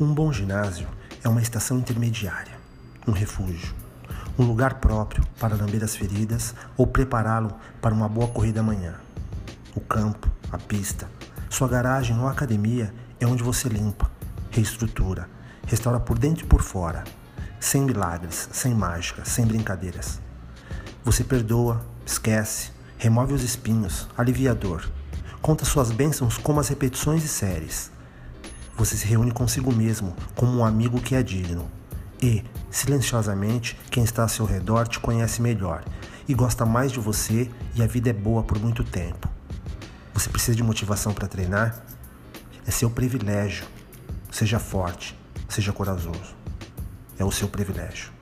Um bom ginásio é uma estação intermediária, um refúgio, um lugar próprio para lamber as feridas ou prepará-lo para uma boa corrida amanhã. O campo, a pista, sua garagem ou academia é onde você limpa, reestrutura, restaura por dentro e por fora, sem milagres, sem mágica, sem brincadeiras. Você perdoa, esquece, remove os espinhos, alivia a dor, conta suas bênçãos como as repetições e séries você se reúne consigo mesmo, como um amigo que é digno. E, silenciosamente, quem está ao seu redor te conhece melhor e gosta mais de você e a vida é boa por muito tempo. Você precisa de motivação para treinar? É seu privilégio. Seja forte, seja corajoso. É o seu privilégio.